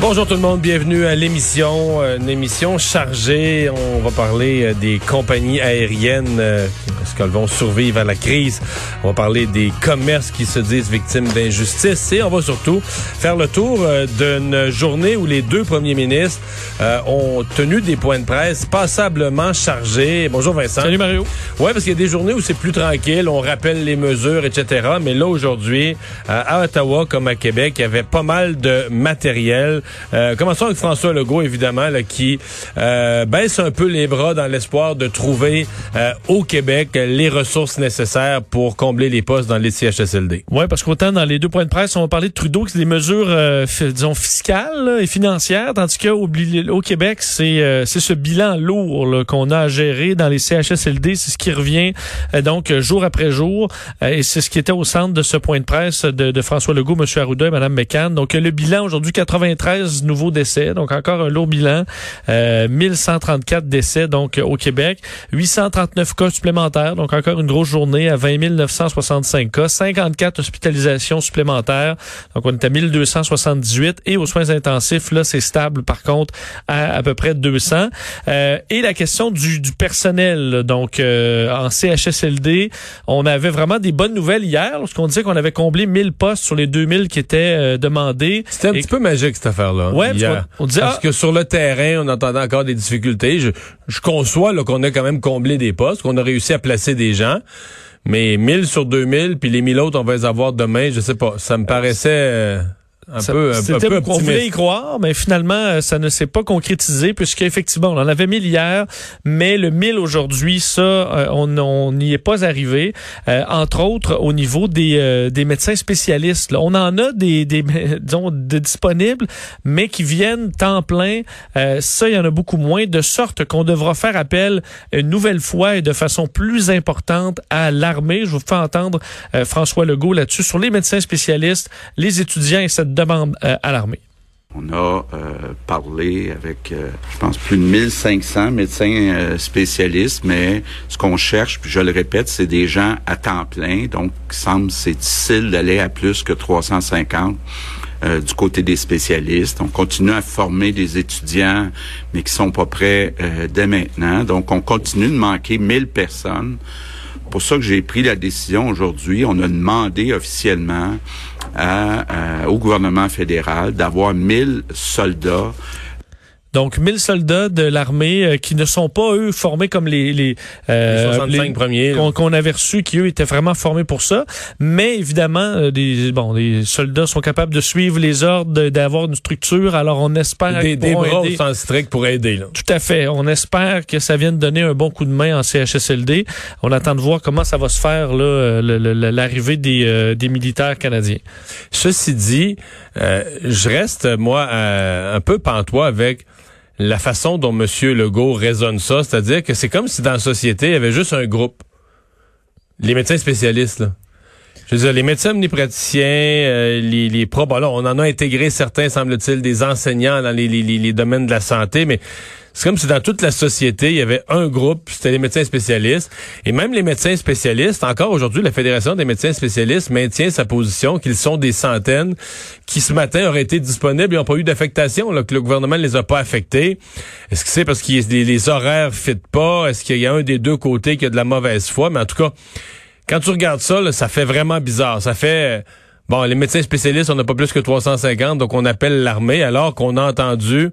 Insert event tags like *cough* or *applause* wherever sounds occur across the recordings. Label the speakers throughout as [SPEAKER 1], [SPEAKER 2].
[SPEAKER 1] Bonjour tout le monde, bienvenue à l'émission, euh, une émission chargée. On va parler euh, des compagnies aériennes, euh, est-ce qu'elles vont survivre à la crise? On va parler des commerces qui se disent victimes d'injustice et on va surtout faire le tour d'une journée où les deux premiers ministres ont tenu des points de presse passablement chargés. Bonjour Vincent.
[SPEAKER 2] Salut Mario.
[SPEAKER 1] Ouais, parce qu'il y a des journées où c'est plus tranquille, on rappelle les mesures, etc. Mais là aujourd'hui, à Ottawa comme à Québec, il y avait pas mal de matériel. Euh, commençons avec François Legault, évidemment, là, qui euh, baisse un peu les bras dans l'espoir de trouver euh, au Québec les ressources nécessaires pour combler les postes dans les CHSLD.
[SPEAKER 2] Oui, parce qu'autant dans les deux points de presse, on va parler de Trudeau, qui des mesures, disons, fiscales et financières, tandis qu'au au Québec, c'est c'est ce bilan lourd qu'on a à gérer dans les CHSLD. C'est ce qui revient donc jour après jour. et c'est ce qui était au centre de ce point de presse de, de François Legault, M. Arruda et Mme McCann. Donc, le bilan aujourd'hui, 93 nouveaux décès, donc encore un lourd bilan. Euh, 1134 décès donc au Québec, 839 cas supplémentaires, donc encore une grosse journée à 20 965 cas, 54 hospitalisations supplémentaires, donc on est à 1278 et aux soins intensifs là c'est stable par contre à à peu près 200. Euh, et la question du, du personnel, donc euh, en CHSLD, on avait vraiment des bonnes nouvelles hier lorsqu'on disait qu'on avait comblé 1000 postes sur les 2000 qui étaient euh, demandés.
[SPEAKER 1] C'était un petit peu magique cette affaire là
[SPEAKER 2] Ouais, on,
[SPEAKER 1] parce que sur le terrain, on entendait encore des difficultés. Je, je conçois qu'on a quand même comblé des postes, qu'on a réussi à placer des gens. Mais 1000 sur 2000, puis les 1000 autres, on va les avoir demain, je sais pas. Ça me paraissait... Euh, un peu, un, peu
[SPEAKER 2] on voulait y croire, mais finalement, euh, ça ne s'est pas concrétisé puisqu'effectivement, on en avait mis hier, mais le 1000 aujourd'hui, ça, euh, on n'y est pas arrivé. Euh, entre autres, au niveau des, des médecins spécialistes. Là. On en a des, des *laughs* disons, de disponibles, mais qui viennent temps plein. ça, il y en a beaucoup moins, de sorte qu'on devra faire appel une nouvelle fois et de façon plus importante à l'armée. Je vous fais entendre François Legault là-dessus sur les médecins spécialistes, les étudiants et cette demande euh, à l'armée.
[SPEAKER 3] On a euh, parlé avec, euh, je pense, plus de 1500 médecins spécialistes, mais ce qu'on cherche, puis je le répète, c'est des gens à temps plein. Donc, il semble c'est difficile d'aller à plus que 350 du côté des spécialistes. On continue à former des étudiants, mais qui sont pas prêts dès maintenant. Donc, on continue de manquer 1000 personnes pour ça que j'ai pris la décision aujourd'hui. On a demandé officiellement au gouvernement fédéral d'avoir 1000 soldats
[SPEAKER 2] donc 1000 soldats de l'armée euh, qui ne sont pas eux formés comme les les,
[SPEAKER 1] euh, 65 premiers
[SPEAKER 2] qu'on avait reçus qui eux étaient vraiment formés pour ça, mais évidemment euh, des bon les soldats sont capables de suivre les ordres, d'avoir une structure. Alors on espère
[SPEAKER 1] des, des bras au sens strict pour aider là.
[SPEAKER 2] Tout à fait. On espère que ça vienne donner un bon coup de main en CHSLD. On attend de voir comment ça va se faire là euh, l'arrivée des des militaires canadiens.
[SPEAKER 1] Ceci dit, je reste moi un peu pantois avec la façon dont M. Legault raisonne ça, c'est-à-dire que c'est comme si dans la société, il y avait juste un groupe. Les médecins spécialistes, là. Je veux dire, les médecins omnipraticiens, euh, les, les pros, là, on en a intégré certains, semble-t-il, des enseignants dans les, les, les domaines de la santé, mais c'est comme si dans toute la société, il y avait un groupe, c'était les médecins spécialistes. Et même les médecins spécialistes, encore aujourd'hui, la Fédération des médecins spécialistes maintient sa position qu'ils sont des centaines qui ce matin auraient été disponibles et n'ont pas eu d'affectation, que le gouvernement ne les a pas affectés. Est-ce que c'est parce que les, les, horaires ne fitent pas? Est-ce qu'il y a un des deux côtés qui a de la mauvaise foi? Mais en tout cas, quand tu regardes ça, ça fait vraiment bizarre. Ça fait... Bon, les médecins spécialistes, on n'a pas plus que 350, donc on appelle l'armée, alors qu'on a entendu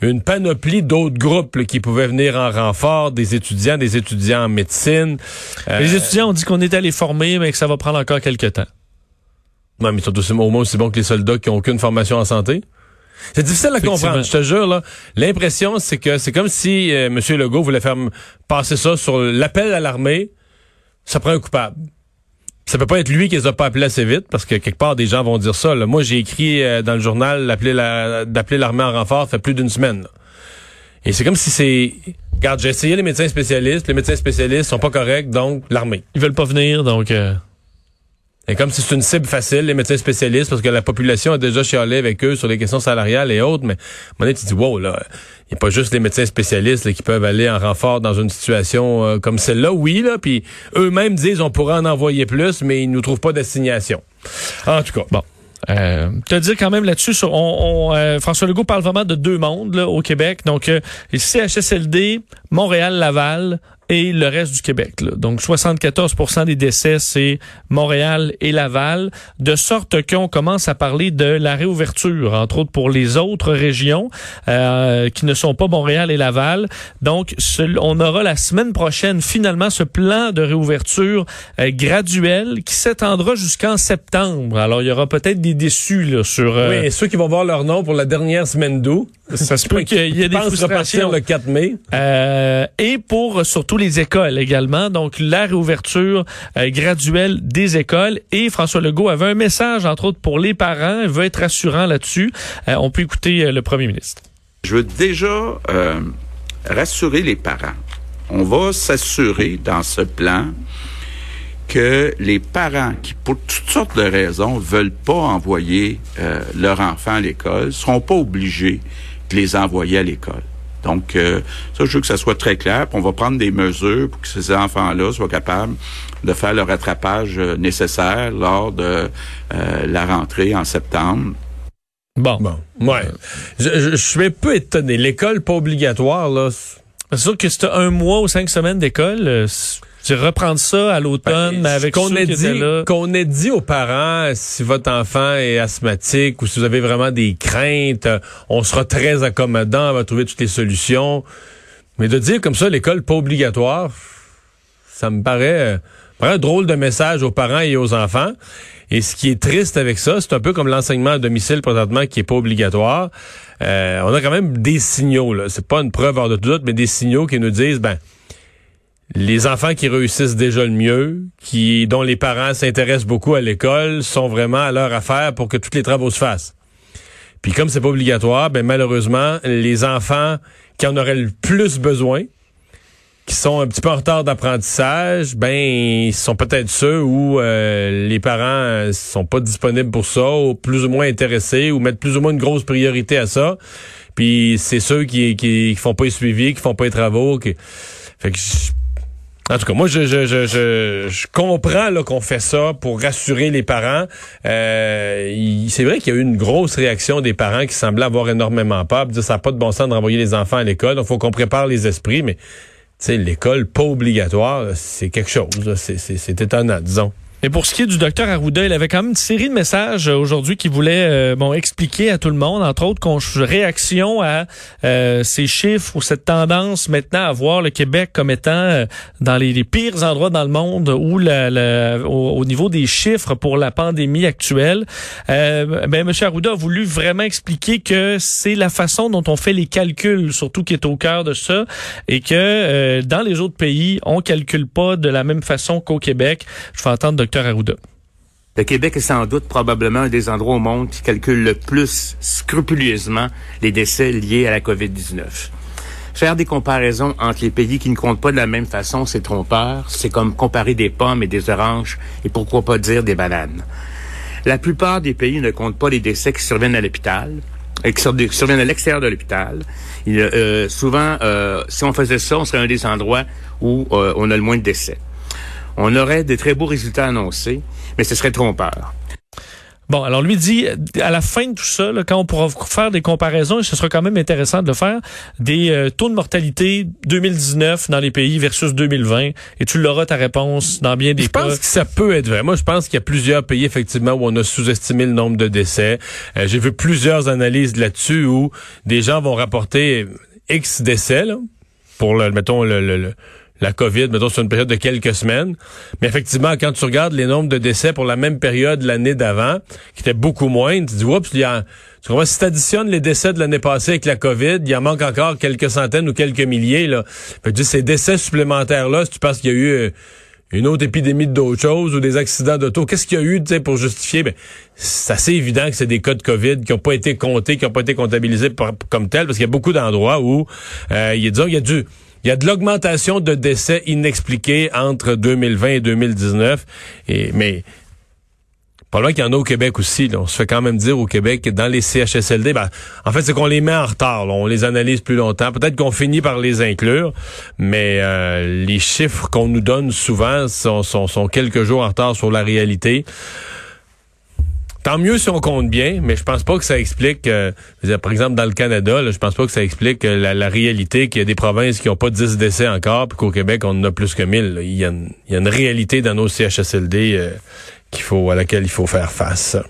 [SPEAKER 1] une panoplie d'autres groupes qui pouvaient venir en renfort, des étudiants, des étudiants en médecine.
[SPEAKER 2] Euh, les étudiants ont dit qu'on est allé former, mais que ça va prendre encore quelques temps.
[SPEAKER 1] Non, mais ils sont aussi, au moins aussi bons que les soldats qui n'ont aucune formation en santé. C'est difficile à comprendre, je te jure. là. L'impression, c'est que c'est comme si euh, M. Legault voulait faire passer ça sur l'appel à l'armée. Ça prend un coupable ça peut pas être lui qui les a pas appelés assez vite parce que quelque part des gens vont dire ça. Moi j'ai écrit euh, dans le journal d'appeler l'armée en renfort fait plus d'une semaine. Et c'est comme si c'est regarde, j'ai essayé les médecins spécialistes, les médecins spécialistes sont pas corrects, donc l'armée.
[SPEAKER 2] Ils veulent pas venir, donc... euh,
[SPEAKER 1] Et comme si c'est une cible facile, les médecins spécialistes, parce que la population a déjà chialé avec eux sur les questions salariales et autres, mais à tu dis, wow, là, il n'y a pas juste les médecins spécialistes là, qui peuvent aller en renfort dans une situation euh, comme celle-là. Oui, là, puis eux-mêmes disent, on pourrait en envoyer plus, mais ils nous trouvent pas d'assignation. En tout cas,
[SPEAKER 2] Bon. Euh, te dire quand même là-dessus, on, on, euh, François Legault parle vraiment de deux mondes là, au Québec. Donc, euh, CHSLD, Montréal, Laval et le reste du Québec. là. Donc, 74% des décès, c'est Montréal et Laval. De sorte qu'on commence à parler de la réouverture, entre autres pour les autres régions euh, qui ne sont pas Montréal et Laval. Donc, on aura la semaine prochaine finalement ce plan de réouverture euh, graduel qui s'étendra jusqu'en septembre. Alors, il y aura peut-être des déçus là, sur... euh,
[SPEAKER 1] oui, ceux qui vont voir leur nom pour la dernière semaine d'août,
[SPEAKER 2] ça se peut qu'il y ait des frustrations.
[SPEAKER 1] le 4 mai.
[SPEAKER 2] Euh, et pour surtout les écoles également. Donc, la réouverture euh, graduelle des écoles. Et François Legault avait un message, entre autres, pour les parents. Il veut être rassurant là-dessus. Euh, on peut écouter euh, le premier ministre.
[SPEAKER 3] Je veux déjà euh, rassurer les parents. On va s'assurer dans ce plan que les parents qui, pour toutes sortes de raisons, veulent pas envoyer euh, leur enfant à l'école, seront pas obligés de les envoyer à l'école. Donc, euh, ça, je veux que ça soit très clair. Puis on va prendre des mesures pour que ces enfants-là soient capables de faire le rattrapage euh, nécessaire lors de euh, la rentrée en septembre.
[SPEAKER 2] Bon.
[SPEAKER 1] Bon, ouais. Je, je, je suis un peu étonné. L'école pas obligatoire, là. c'est-
[SPEAKER 2] sûr que si un mois ou cinq semaines d'école, euh, tu reprendre ça à l'automne, mais avec
[SPEAKER 1] qu'on ait dit qu'on ait dit aux parents si votre enfant est asthmatique ou si vous avez vraiment des craintes, euh, on sera très accommodant, on va trouver toutes les solutions. Mais de dire comme ça l'école pas obligatoire, ça me paraît, euh, paraît un drôle de message aux parents et aux enfants. Et ce qui est triste avec ça, c'est un peu comme l'enseignement à domicile présentement qui est pas obligatoire. Euh, on a quand même des signaux là, c'est pas une preuve hors de tout doute, mais des signaux qui nous disent ben les enfants qui réussissent déjà le mieux, qui dont les parents s'intéressent beaucoup à l'école, sont vraiment à leur affaire pour que tous les travaux se fassent. Puis comme c'est pas obligatoire, ben malheureusement, les enfants qui en auraient le plus besoin, qui sont un petit peu en retard d'apprentissage, ben ils sont peut-être ceux où euh, les parents sont pas disponibles pour ça, ou plus ou moins intéressés, ou mettent plus ou moins une grosse priorité à ça. Puis c'est ceux qui, qui, font pas les suivis, qui font pas les travaux. Qui... en tout cas, moi, je, je, je, je, comprends qu'on fait ça pour rassurer les parents. Euh, il- c'est vrai qu'il y a eu une grosse réaction des parents qui semblaient avoir énormément peur, dire ça n'a pas de bon sens de renvoyer les enfants à l'école. Donc, faut qu'on prépare les esprits, mais tu sais, l'école pas obligatoire, c'est quelque chose. c'est étonnant, disons.
[SPEAKER 2] Et pour ce qui est du docteur Arruda, il avait quand même une série de messages euh, aujourd'hui qui voulait euh, bon expliquer à tout le monde, entre autres, qu'on réaction à euh, ces chiffres ou cette tendance maintenant à voir le Québec comme étant euh, dans les, les pires endroits dans le monde où la, la- au, au niveau des chiffres pour la pandémie actuelle. Euh, ben, M. Arruda a voulu vraiment expliquer que c'est la façon dont on fait les calculs, surtout qui est au cœur de ça, et que euh, dans les autres pays, on calcule pas de la même façon qu'au Québec. Je vais entendre Dr
[SPEAKER 4] Le Québec est sans doute probablement un des endroits au monde qui calcule le plus scrupuleusement les décès liés à la COVID-19. Faire des comparaisons entre les pays qui ne comptent pas de la même façon, c'est trompeur. C'est comme comparer des pommes et des oranges et pourquoi pas dire des bananes. La plupart des pays ne comptent pas les décès qui surviennent à l'hôpital et qui sur- qui surviennent à l'extérieur de l'hôpital. Euh, souvent, euh, si on faisait ça, on serait un des endroits où euh, on a le moins de décès. On aurait des très beaux résultats annoncés, mais ce serait trompeur.
[SPEAKER 2] Bon, alors lui dit, à la fin de tout ça, là, quand on pourra faire des comparaisons, et ce sera quand même intéressant de le faire, des euh, taux de mortalité 2019 dans les pays versus 2020, et tu l'auras ta réponse dans bien des
[SPEAKER 1] Je
[SPEAKER 2] cas.
[SPEAKER 1] pense que ça peut être vrai. Moi, je pense qu'il y a plusieurs pays, effectivement, où on a sous-estimé le nombre de décès. Euh, J'ai vu plusieurs analyses là-dessus où des gens vont rapporter X décès, là, pour, le, mettons, le, le- le- la COVID, mettons, sur une période de quelques semaines. Mais effectivement, quand tu regardes les nombres de décès pour la même période l'année d'avant, qui était beaucoup moins, tu dis, oups, il y a... Tu comprends, si tu additionnes les décès de l'année passée avec la COVID, il en manque encore quelques centaines ou quelques milliers. Là. Fait que ces décès supplémentaires-là, si tu penses qu'il y a eu... euh, une autre épidémie d'autres choses ou des accidents d'auto. Qu'est-ce qu'il y a eu tu sais, pour justifier? Ben, c'est assez évident que c'est des cas de COVID qui n'ont pas été comptés, qui n'ont pas été comptabilisés comme tels, parce qu'il y a beaucoup d'endroits où euh, il y a, disons, il y a du il y a de l'augmentation de décès inexpliqués entre 2020 et 2019. Et, mais Probablement qu'il y en a au Québec aussi. On se fait quand même dire au Québec que dans les CHSLD, ben, en fait, c'est qu'on les met en retard. On les analyse plus longtemps. Peut-être qu'on finit par les inclure, mais euh, les chiffres qu'on nous donne souvent sont, sont, quelques jours en retard sur la réalité. Tant mieux si on compte bien, mais je pense pas que ça explique, euh, par exemple dans le Canada, là, je pense pas que ça explique euh, la, réalité qu'il y a des provinces qui n'ont pas 10 décès encore, puis qu'au Québec on en a plus que 1000. Il y, a une, il y, a une réalité dans nos CHSLD qu'il faut, à laquelle il faut faire face.